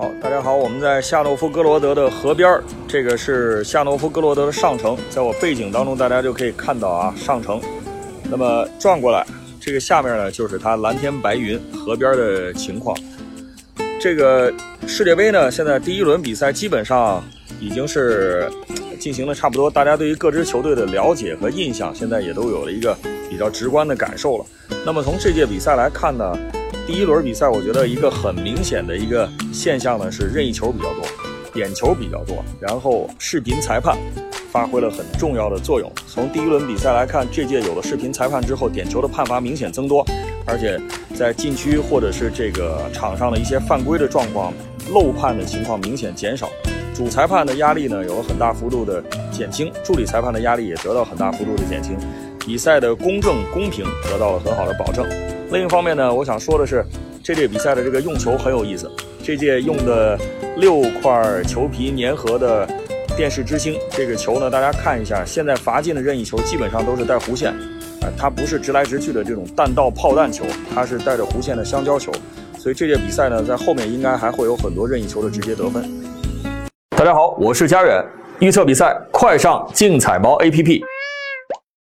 好，大家好，我们在夏诺夫哥罗德的河边，这个是夏诺夫哥罗德的上城，在我背景当中，大家就可以看到啊，上城。那么转过来，这个下面呢，就是它蓝天白云河边的情况。这个世界杯呢，现在第一轮比赛基本上已经是进行的差不多，大家对于各支球队的了解和印象，现在也都有了一个比较直观的感受了。那么从这届比赛来看呢？第一轮比赛，我觉得一个很明显的一个现象呢是任意球比较多，点球比较多，然后视频裁判发挥了很重要的作用。从第一轮比赛来看，这届有了视频裁判之后，点球的判罚明显增多，而且在禁区或者是这个场上的一些犯规的状况漏判的情况明显减少，主裁判的压力呢有了很大幅度的减轻，助理裁判的压力也得到很大幅度的减轻，比赛的公正公平得到了很好的保证。另一方面呢，我想说的是，这届比赛的这个用球很有意思。这届用的六块球皮粘合的电视之星，这个球呢，大家看一下，现在罚进的任意球基本上都是带弧线，啊，它不是直来直去的这种弹道炮弹球，它是带着弧线的香蕉球。所以这届比赛呢，在后面应该还会有很多任意球的直接得分。大家好，我是佳远，预测比赛快上竞彩猫 APP。